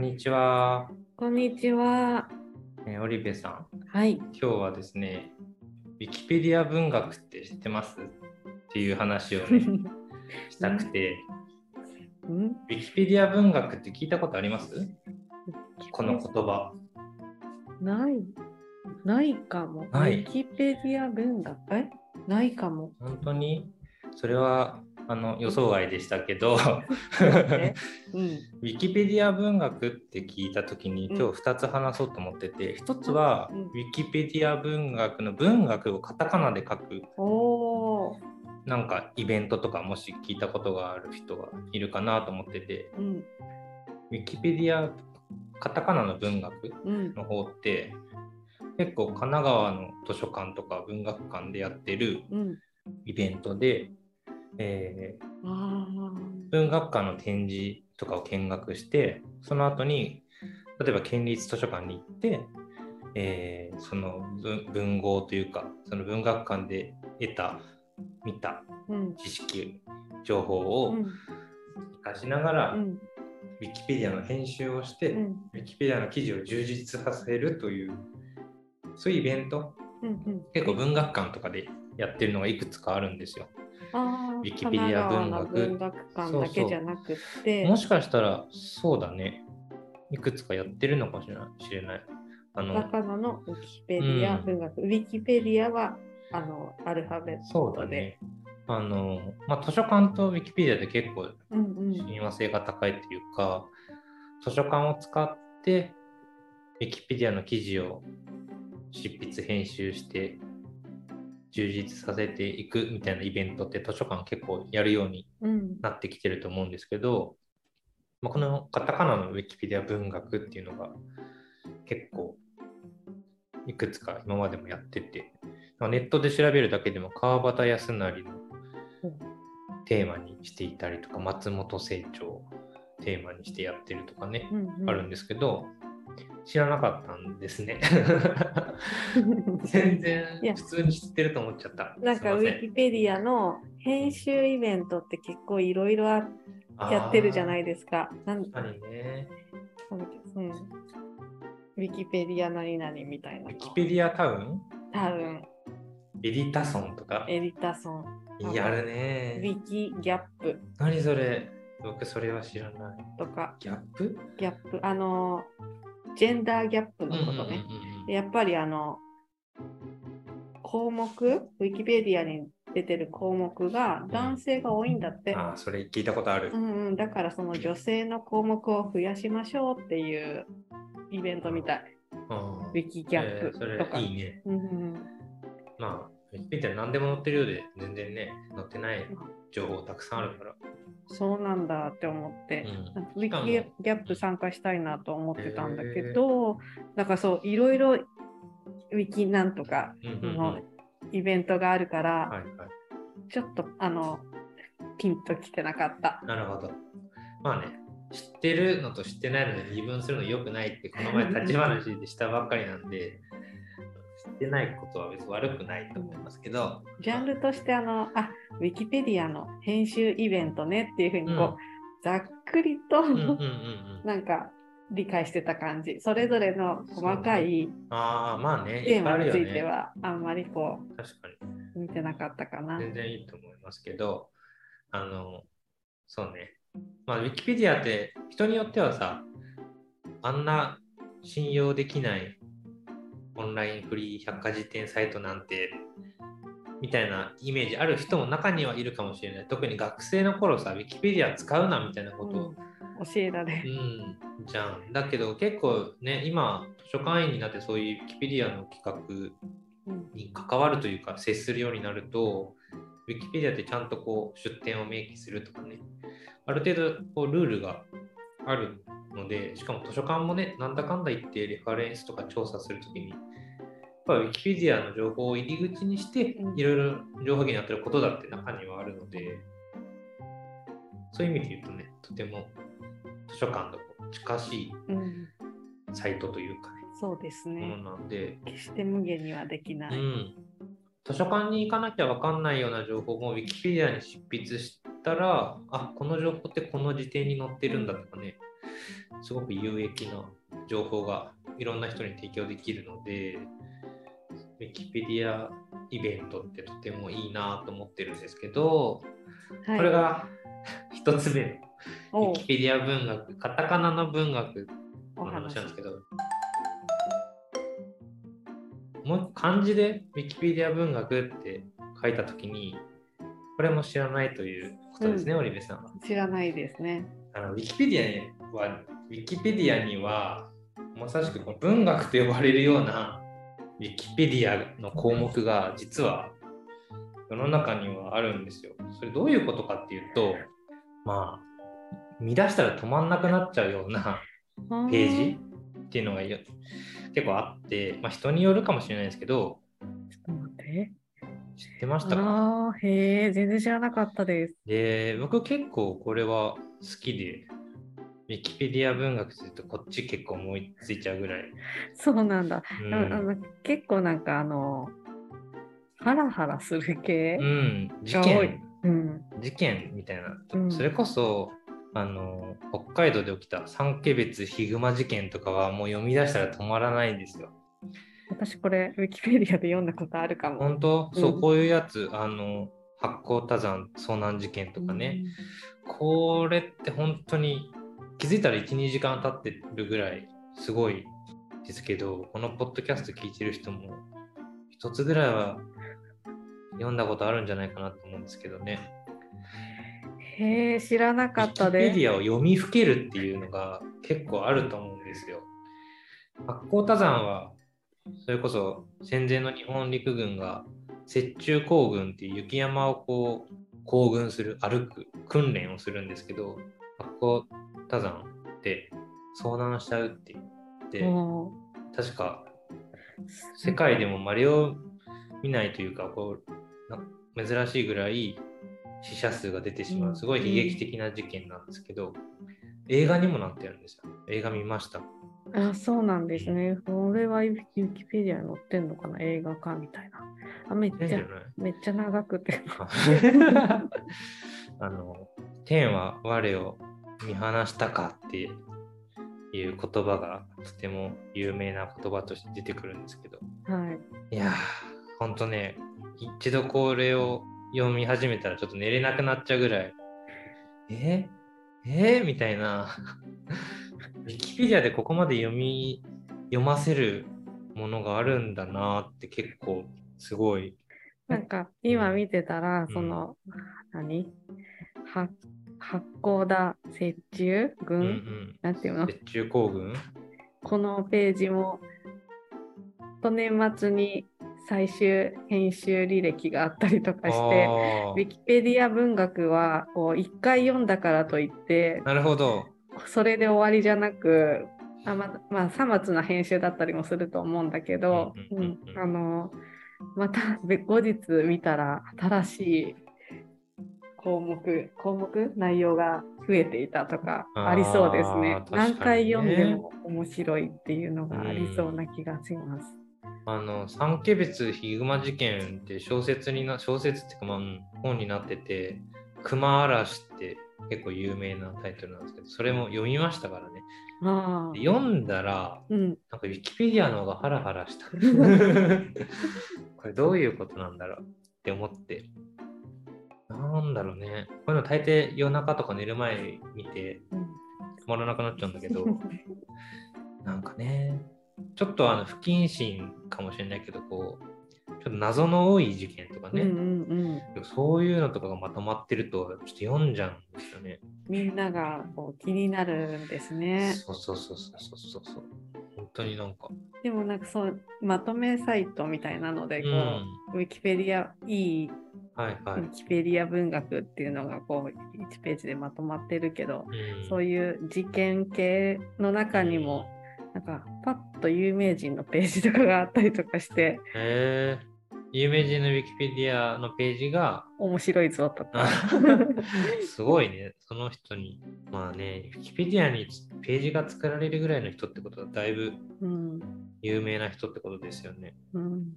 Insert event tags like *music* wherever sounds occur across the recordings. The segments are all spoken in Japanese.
んにちは、こんにちは。えーオリベさん。はい。今日はですね、ウィキペディア文学って知ってます？っていう話をね、*laughs* したくて、うんウィキペディア文学って聞いたことあります？この言葉。ない。ないかも。ウィキペディア文学？え？ないかも。本当に？それはあの予想外でしたけど、ねうん。*laughs* ウィキペディア文学って聞いた時にうん今日2つ話そうと思ってて、1つはうんウィキペディア文学の文学をカタカナで書く。なんかイベントとかもし聞いたことがある人がいるかなと思ってて、うん。ウィキペディアカタカナの文学うん。の方って結構神奈川の図書館とか文学館でやってるうん。イベントで、えーあ文学館の展示とかを見学してその後に例えば県立図書館に行って、えーその文文豪というかその文学館で得た見たあ。うん。知識情報をうん。活かしながら、うん。ウィキペディアの編集をして、うん。ウィキペディアの記事を充実させるというそういうイベントうん。結構文学館とかでやってるのがいくつかあるんですよ。ウィキペディア文学文学館だけじゃなくって。もしかしたらそうだねいくつかやってるのかもしれない。あのカタカナのウィキペディア文学。ウィキペディアは、あの、アルファベットで。そうだね。あのまあ、図書館とウィキペディアで結構うんうん。親和性が高いっていうか、図書館を使ってウィキペディアの記事を執筆編集して充実させていくみたいなイベントって図書館結構やるようにうん。なってきてると思うんですけど、まあ、このカタカナのウィキペディア文学っていうのが結構いくつか今までもやっててまあネットで調べるだけでも川端康成のうんテーマにしていたりとか松本清張をテーマにしてやってるとかね、うんうんあるんですけど知らなかったんですね。*laughs* 全然普通に知ってると思っちゃった。なんかウィキペディアの編集イベントって結構いろいろやってるじゃないいですか。確かにね。ウィキペディア何々みたいな。の。ウィキペディアタウン？多分エディタソンとか？エディタソン、やるウね。ィキギャップ。何それ？僕それは知らない。とか、ギャップ？ギャップ、あの、ジェンダーギャップのことね。でやっぱりあの、項目、ウィキペディアに出てる項目が男性が多いんだって。ああ、それ聞いたことあるう。んうん、だからその女性の項目を増やしましょうっていうイベントみたい。うんウィキギャップとか。いいね。うんうんまあ、ウィキペディア何でも載ってるようで全然ね、載ってない情報たくさんあるから。そうなんだって思って、うんウィキギャップ参加したいなと思ってたんだけど、だからそう、いろいろウィキなんとかのイベントがあるから、はいはい。ちょっとあの、ピンときてなかった。なるほど。まあね、知ってるのと知ってないので二分するの良くないって、この前立ち話でしたばっかりなんで、知ってないことは別に悪くないと思いますけど、ジャンルとしてあの、あ、ウィキペディアの編集イベントねっていうふうにこう、うんざっくりと、うん。*laughs* なんか理解してた感じ。それぞれの細かいああ、まあね、テーマについ。てはあんまりこ確かに。う見てなかったかな。全然いいと思いますけど、あの、そうね。まあ、ウィキペディアって人によってはさ、あんな信用できないオンラインフリー百科事典サイトなんて、みたいなイメージある人も中にはいるかもしれない。特に学生の頃さ、ウィキペディア使うなみたいなことを、うん教えられうる。ん、じゃん。だけど結構ね、今、図書館員になってそういうウィキペディアの企画うんに関わるというか接するようになると、ウィキペディアってちゃんとこう出典を明記するとかね、ある程度こうルールがあるので、しかも図書館もね、なんだかんだ言ってレファレンスとか調査するときに、やっぱウィキペディアの情報を入り口にしてう、ん。いろいろ情報源になってることだって中にはあるので、そういう意味で言うとね、とても図書館と近しいうん、サイトというかね、そうですもね。のなんで、決して無限にはできない。うん、図書館に行かなきゃ分かんないような情報も Wikipedia に執筆したら、あこの情報ってこの辞典に載ってるんだとかね、すごく有益な情報がいろんな人に提供できるので、ウィキペディアイベントってとてもいいなと思ってるんですけど、はい、これが一つ目のウィキペディア文学、カタカナの文学の話なんですけど、もう漢字でウィキペディア文学って書いたときに、これも知らないということですね、うん、オリベさんは。知らないですね。あのウィキペディアには、ウィキペディアには、まさしくこの文学と呼ばれるようなウィキペディアの項目が実は世の中にはあるんですよ。それどういうことかっていうと、まあ、見出したら止まんなくなっちゃうようなページっていうのが結構あって、まあ、人によるかもしれないですけど、ちょっと待って。知ってましたか？あへえ、全然知らなかったです。で、僕結構これは好きで、ウィキペディア文学するとこっち結構思いついちゃうぐらい。そうなんだ。うん、あの結構なんかあの、ハラハラする系、うん、事件、うん、事件みたいな、うん、それこそあの北海道で起きた三毛別ヒグマ事件とかはもう読み出したら止まらないんですよ。私これウィキペディアで読んだことあるかも。本当、そう、こういうやつあの発光多山遭難事件とかね、これって本当に気づいたら12時間経ってるぐらいすごいですけどこのポッドキャスト聞いてる人も一つぐらいは読んだことあるんじゃないかなと思うんですけどね。へえ知らなかったです。メディアを読みふけるっていうのが結構あると思うんですよ。八甲田山はそれこそ戦前の日本陸軍が雪中行軍っていう雪山をこう行軍する歩く訓練をするんですけど八甲火山で遭難しちゃうって言って確か世界でもまれを見ないというかこう珍しいぐらい死者数が出てしまうすごい悲劇的な事件なんですけど、映画にもなってるんですよ映画見ましたあそうなんですね。これはウィキペディアに載ってんのかな？映画化みたいな。あめっちゃめっちゃ長くて。*laughs* *laughs* あの天は我を見放したかっていう言葉がとても有名な言葉として出てくるんですけど、はい、いやほんとね一度これを読み始めたらちょっと寝れなくなっちゃうぐらい。*laughs* え？え？ー、みたいな。*laughs* ウィキペディアでここまで読み読ませるものがあるんだなって結構すごい。なんか今見てたら、うん、その、何？八甲田雪中軍、うんうん、なんていうの？雪中行軍このページもと年末に最終編集履歴があったりとかしてウィキペディア文学はこう1回読んだからといってなるほど。それで終わりじゃなくあままあ、さまつな編集だったりもすると思うんだけど、あのまた後日見たら新しい項目、項目、内容が増えていたとかありそうですね。ね何回読んでも面白いっていうのがありそうな気がします。あの三家別ヒグマ事件って小説にな小説っていうか、まあ、本になってて「熊嵐」って結構有名なタイトルなんですけどそれも読みましたからね。読んだら、うん、なんかウィキペディアの方がハラハラした。*laughs* これどういうことなんだろうって思ってなんだろうね。こういうの大抵夜中とか寝る前見て止まらなくなっちゃうんだけど、*laughs* なんかね、ちょっとあの不謹慎かもしれないけど、こう、ちょっと謎の多い事件とかね、うんうんうん、そういうのとかがまとまってると、ちょっと読んじゃうんですよね。みんながこう気になるんですね。そうそうそうそうそうそう。本当になんか。でもなんかそうまとめサイトみたいなのでこう、うん、ウィキペディアいいはいはい、ウィキペディア文学っていうのがこう1ページでまとまってるけど、うん、そういう事件系の中にも、なんかパッと有名人のページとかがあったりとかして。へ有名人のウィキペディアのページが面白いぞとか。すごいね、その人に。まあね、ウィキペディアにページが作られるぐらいの人ってことはだいぶ有名な人ってことですよね。うん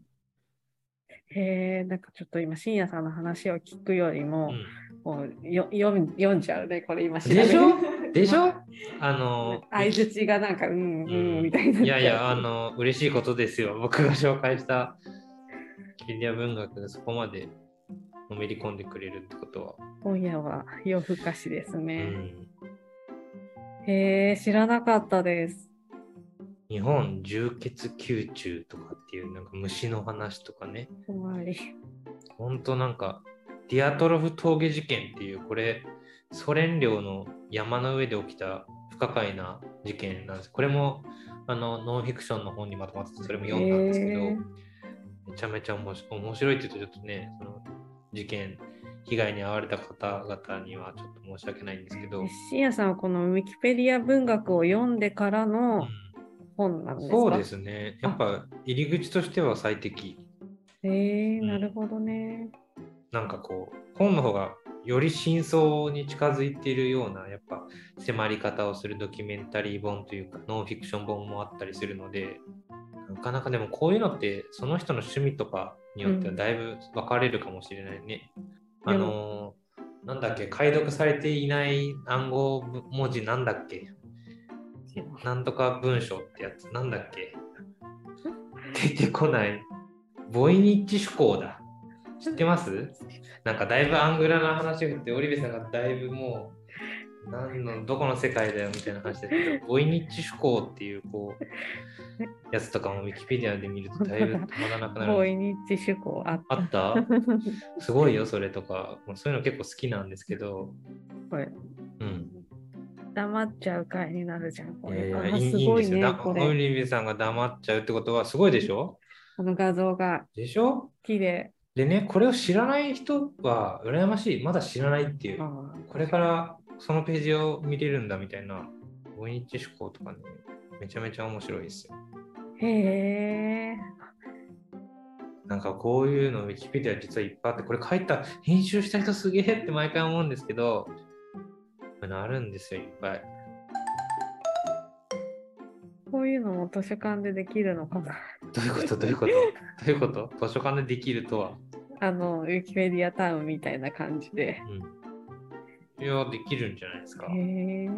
へえ、なんかちょっと今、深夜さんの話を聞くよりも、もうよ読ん読んじゃうね、これ今調べでしょ？でしょ？*laughs* あの、相づちがなんか、うん、うん、みたいな。いやいや、あの、嬉しいことですよ。僕が紹介したキペディア文学がそこまでのめり込んでくれるってことは。今夜は夜更かしですうね。ん、へえ、知らなかったです。日本重血宮中とかっていうなんか虫の話とかね。怖い。ほんとなんか、ディアトロフ峠事件っていう、これ、ソ連領の山の上で起きた不可解な事件なんです。これもあのノンフィクションの本にまとまってて、それも読んだんですけど、めちゃめちゃ面白面白いって言うとちょっとね、その事件、被害に遭われた方々にはちょっと申し訳ないんですけど、深夜さんはこのウィキペディア文学を読んでからうのん本なんですか、そうですね。やっぱ入り口としては最適。へえうんなるほどね。なんかこう、本の方がより真相に近づいているような、やっぱ迫り方をするドキュメンタリー本というか、ノンフィクション本もあったりするので、なかなかでもこういうのって、その人の趣味とかによってはだいぶ分かれるかもしれないね。あのーなんだっけ、解読されていない暗号文字なんだっけなんとか文章ってやつ、なんだっけ？出てこない。ボイニッチ思考だ。知ってます？なんかだいぶアングラな話を振って、オリベさんがだいぶもう、何のどこの世界だよみたいな話だけど、*laughs* ボイニッチ思考っていうこうやつとかもウィキペディアで見るとだいぶ止まらなくなる。ボイニッチ趣向あった。あった？*laughs* すごいよ、それとか。もうそういうの結構好きなんですけど、これうん。黙っちゃう回になるじゃん。これいやいや、あいいすごいね、こオれ。リベさんが黙っちゃうってことはすごいでしょ？この画像がでしょ？綺麗。でね、これを知らない人は羨ましい。まだ知らないっていう。あこれからそのページを見れるんだみたいな、ボイニッチ思考とかね、めちゃめちゃ面白いですよ。ーへえ。なんかこういうのウィキペディア実はいっぱいあって、これ書いた、編集した人すげえって毎回思うんですけど、あるんですよ、いっぱい。こういうのも図書館でできるのかな？どういうこと？どういうこと？どういうこと？図書館でできるとは？あの、ウィキペディアタウンみたいな感じで。うん。いや、できるんじゃないですか。へえ。ウ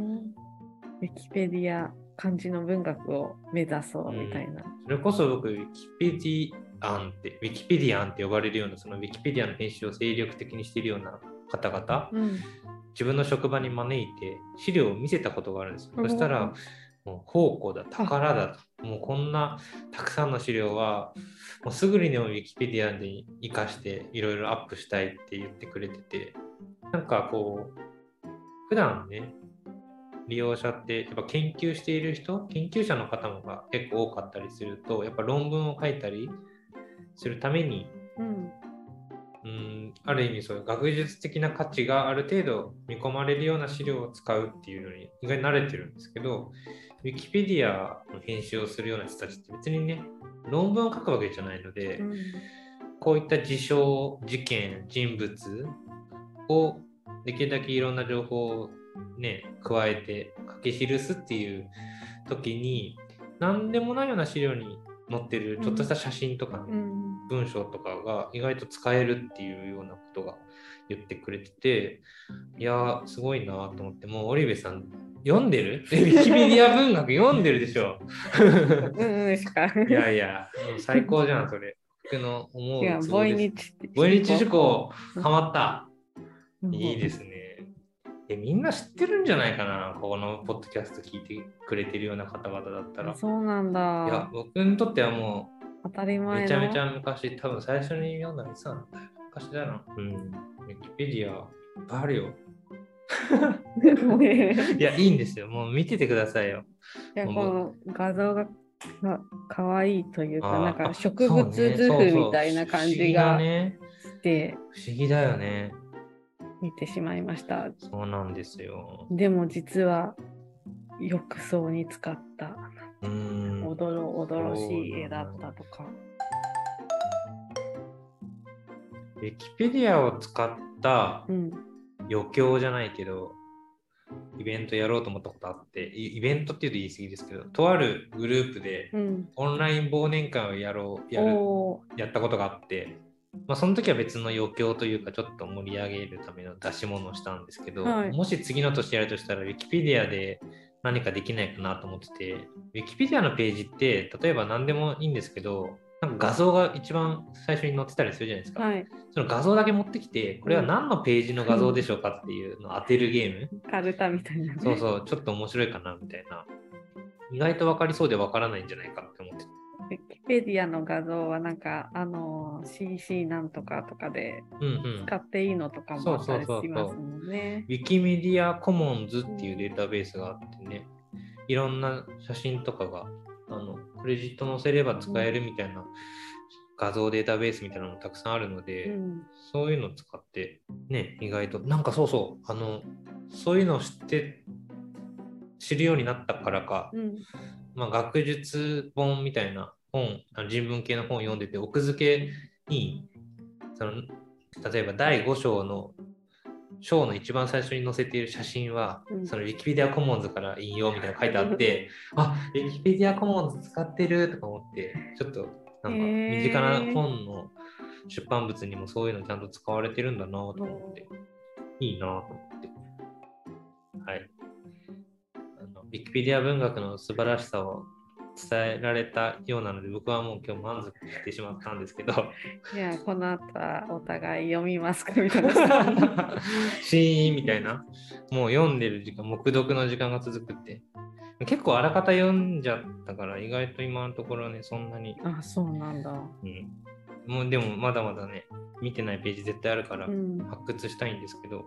ィキペディア漢字の文学を目指そうみたいな。それこそ僕、ウィキペディアンって、ウィキペディアンって呼ばれるような、そのウィキペディアの編集を精力的にしているような方々、うん。自分の職場に招いて資料を見せたことがあるんですよ。うんそしたら、もう宝庫だ、宝だと。もうこんなたくさんの資料は、もうすぐにでもウィキペディアで活かしていろいろアップしたいって言ってくれてて、なんかこう、普段ね、利用者ってやっぱ研究している人、研究者の方もが結構多かったりすると、やっぱ論文を書いたりするために、うん。うんある意味そういう学術的な価値がある程度見込まれるような資料を使うっていうのに意外に慣れてるんですけど、ウィキペディアの編集をするような人たちって別にね、論文を書くわけじゃないので、うん。こういった事象、事件、人物をできるだけいろんな情報をね、加えて書き記すっていう時に、何でもないような資料に載ってるちょっとした写真とかね、うん。文章とかが意外と使えるっていうようなことが言ってくれてて、いやー、すごいなと思って、もうオリベさん、読んでる？*laughs* えウィキペディア文学読んでるでしょうんうんしか。いやいや、最高じゃん、それ。僕の思う違う、ツボですボイニッチって。ボイニッチ思考、ハマった。うんいいですね。え、みんな知ってるんじゃないかな、このポッドキャスト聞いてくれてるような方々だったら。いそうなんだ。や、僕にとってはも当たりう、前の。めちゃめちゃ昔、多分最初に読んだのいつなんだよ。昔だな。うん。ウィキペディア、いっぱいあるよ。*laughs* *laughs* いや、いいんですよ。もう見ててくださいよ。いや、この画像ががかわいいというか、なんかあ植物図譜みたいな感じが。して不思議だよね。見てしまいました。そうなんですよ。でも実は浴槽に使ったうーん。おどろおどろしい絵だったとか。ウィキペディアを使ったうん。余興じゃないけど、イベントやろうと思ったことあって、イイベントっていうと言い過ぎですけど、とあるグループでうん。オンライン忘年会をやろう、やる、やったことがあって、まあ、その時は別の余興というか、ちょっと盛り上げるための出し物をしたんですけど、はいもし次の年やるとしたら、ウィキペディアで何かできないかなと思ってて、ウィキペディアのページって、例えば何でもいいんですけど、なんか画像が一番最初に載ってたりするじゃないですか。はい。その画像だけ持ってきて、これは何のページの画像でしょうかっていうのを当てるゲーム。カルタみたいな、ね。そうそう、ちょっと面白いかなみたいな。意外と分かりそうで分からないんじゃないかって思って。ウィキペディアの画像はなんか、あの、CC なんとかとかで。使っていいのとかもあったりしますもんね。ウィキメディアコモンズっていうデータベースがあってね、いろんな写真とかが、あの、クレジット載せれば使えるみたいな画像データベースみたいなのもたくさんあるので、うん。そういうのを使って、ね、意外と、なんかそうそう、あの、そういうのを知って、知るようになったからか、うん。まあ、学術本みたいな本、あの人文系の本を読んでて、奥付けに、その例えば第5章の章の一番最初に載せている写真は、うんそのウィキペディアコモンズから引用みたいなの書いてあって、あウィキペディアコモンズ使ってるとか思って、ちょっとなんか身近な本の出版物にもそういうのちゃんと使われてるんだなと思って、いいなと思って。はい。ィキペディア文学の素晴らしさを伝えられたようなので、僕はもう今日満足してしまったんですけど、いや、この後はお互い読みますかみたいな。*laughs* シーンみたいな、もう読んでる時間、黙読の時間が続くって。結構あらかた読んじゃったから、意外と今のところね、そんなに、あ、そうなんだ。うん。もうでもまだまだね、見てないページ絶対あるからう、ん。発掘したいんですけど、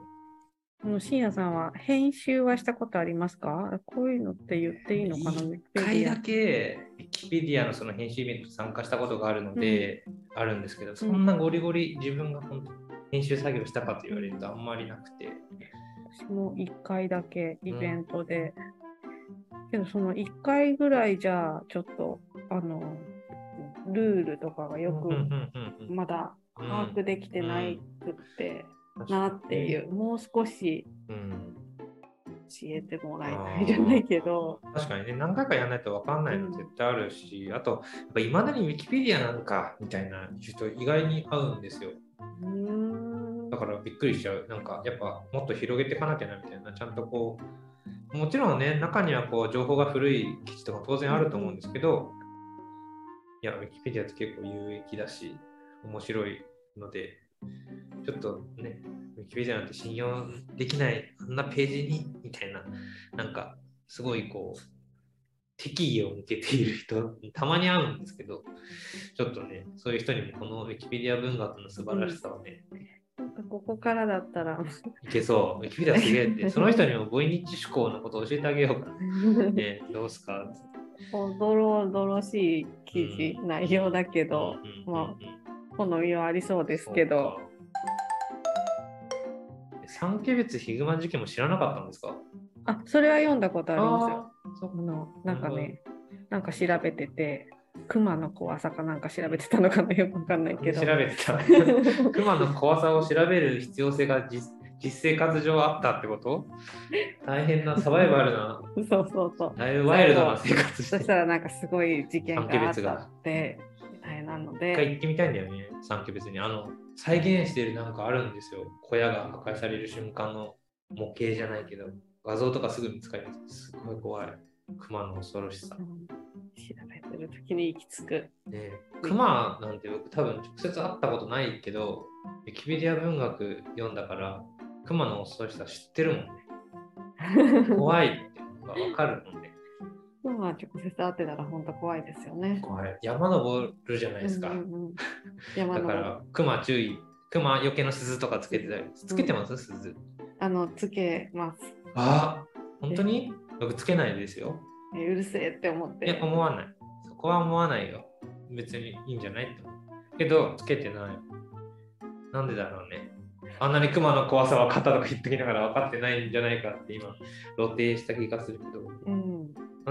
もう深夜さんは編集はしたことありますか？こういうのって言っていいのかな？一回だけ、ウィキペディアのその編集イベントに参加したことがあるので、あるんですけど、そんなゴリゴリ自分が本当編集作業したかと言われるとあんまりなくて、私も1回だけイベントで。けどその1回ぐらいじゃちょっとあのルールとかがよくうんうんうんうんまだ把握できてないくって。うんなっていう、もう少しうん。教えてもらいたいじゃないけど、確かにね、何回かやらないと分かんないの絶対あるし、あと、いまだにウィキペディアなんかみたいな人意外に合うんですよ。だからびっくりしちゃう。なんかやっぱもっと広げていかなきゃなみたいな、ちゃんとこう、もちろんね、中にはこう情報が古い記事とか当然あると思うんですけど、いや、ウィキペディアって結構有益だし、面白いので、ちょっとね、ウィキペディアなんて信用できない、あんなページに、みたいな、なんか、すごいこう、敵意を向けている人、たまに会うんですけど、ちょっとね、そういう人にもこのウィキペディア文学の素晴らしさをね、なんかここからだったらいけそう、ウィキペディアすげえって、その人にもボイニッチ思考のことを教えてあげようかな。*laughs* ね、どうすか？おどろおどろしい記事、内容だけど、うんま好みはありそうですけど。。三毛別ヒグマ事件も知らなかったんですか？あそれは読んだことありますよ。あのなんかね、なんか調べてて、熊の怖さかなんか調べてたのかなよくわかんないけど。調べてた。*laughs* 熊の怖さを調べる必要性が実実生活上あったってこと？大変なサバイバルな、そうそうそう。だいぶワイルドな生活してる。そしたらなんかすごい事件があったって、みたいなの一回で、行ってみたいんだよね、三毛別に。あの、再現してるなんかあるんですよ。小屋が破壊される瞬間の模型じゃないけど、画像とかすぐ見つかります。すごい怖い。熊の恐ろしさう。ん調べてる時に行き着く。ね、熊なんて僕多分直接会ったことないけど、ウィキペディア文学読んだから、熊の恐ろしさ知ってるもんね。怖いってのが分かるもんね。まあ直接会ってたら本当怖いですよね。怖い。山登るじゃないですか。うんうんうん山のだから、熊注意。熊よけの鈴とかつけてたり。つけてます？鈴。あのつけます。あ本当に？僕つけないですよ。えうるせえって思っいや、て。思わない。そこは思わないよ。別にいいんじゃないって思う。けど、つけてない。なんでだろうね。あんなに熊の怖さ分かったとか言ってきながら分かってないんじゃないかって今、露呈した気がするけど、うん。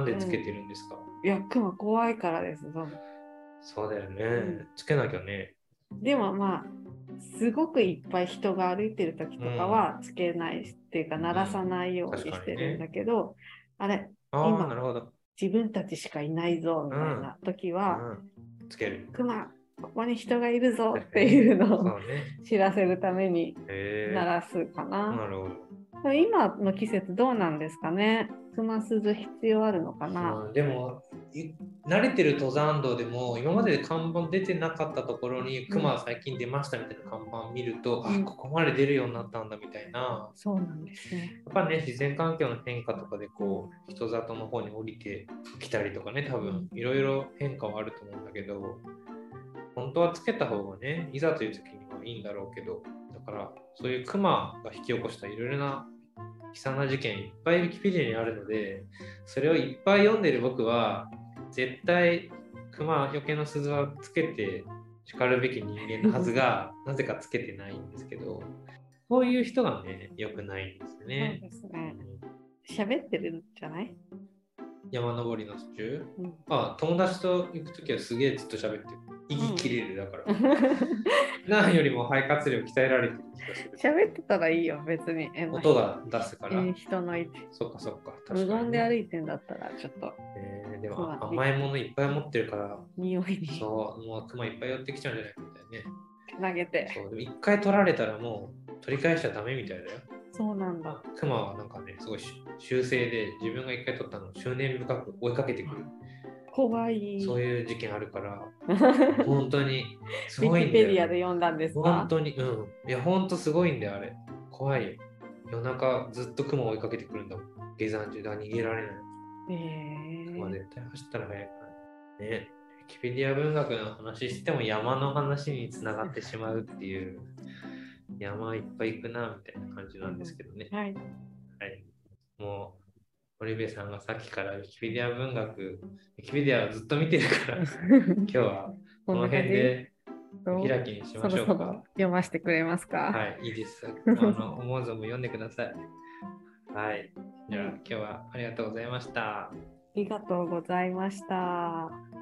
でつけてるんですか、いや、熊怖いからです。そうそうだよね、んつけなきゃね。でもまあ、すごくいっぱい人が歩いてる時とかはつけないっていうか、鳴らさないようにしてるんだけど、あれ、あ今あ、なるほど。自分たちしかいないぞみたいな時は、うん、つける。熊ここに人がいるぞっていうのをね。知らせるために鳴らすかな。なるほど。今の季節どうなんですかね？熊鈴必要あるのかな、うんでもい慣れてる登山道でも今まで看板出てなかったところに熊最近出ましたみたいな看板見ると、うん。あここまで出るようになったんだみたいな。そうなんですね。やっぱね自然環境の変化とかでこう人里の方に降りてきたりとかね多分いろいろ変化はあると思うんだけど本当はつけた方がねいざという時にはいいんだろうけどだからそういう熊が引き起こしたいろいろな悲惨な事件いっぱいウィキペディアにあるのでそれをいっぱい読んでる僕は絶対熊よけの鈴はつけて叱るべき人間のはずが *laughs* なぜかつけてないんですけどこういう人がね良くないんですよね。そうですね。喋ってるんじゃない、山登りの途中？うん、あ友達と行くときはすげえずっと喋ってる。息切れるだから。*laughs* 普段よりも肺活量鍛えられてる気がする。喋ってたらいいよ、別に。え音が出すから。え人の位置。そっかそっか。確か無に言で歩いてんだったら、ちょっとえーでも甘いものいっぱい持ってるから、匂いにそう、もう熊いっぱい寄ってきちゃうんじゃないかみたいなね。投げて。そう、でも一回取られたらもう取り返しちゃダメみたいだよ。そうなんだ。熊はなんかね、すごい修正で自分が一回取ったのを執念深く追いかけてくる。怖い。そういう事件あるから、*laughs* 本当にすごいキんだよ、ペディアで読んだんですか？本当に、うん。いや、本当すごいんだよ、あれ。怖いよ。夜中ずっと雲を追いかけてくるんだもん。下山中だ逃げられない。え熊ー、絶対走ったら早いからね。ね。ウィキペディア文学の話しても山の話につながってしまうっていう、山いっぱい行くな、みたいな感じなんですけどね。はい。はい。もう、堀部さんがさっきからウィキペディア文学、ウィキペディアをずっと見てるから、*laughs* 今日はこの辺で開きにしそましょうか。ろそろ読ませてくれますか？はい、いいです。*laughs* あの思わずも読んでください。はい。じゃあ今日はありがとうございました。ありがとうございました。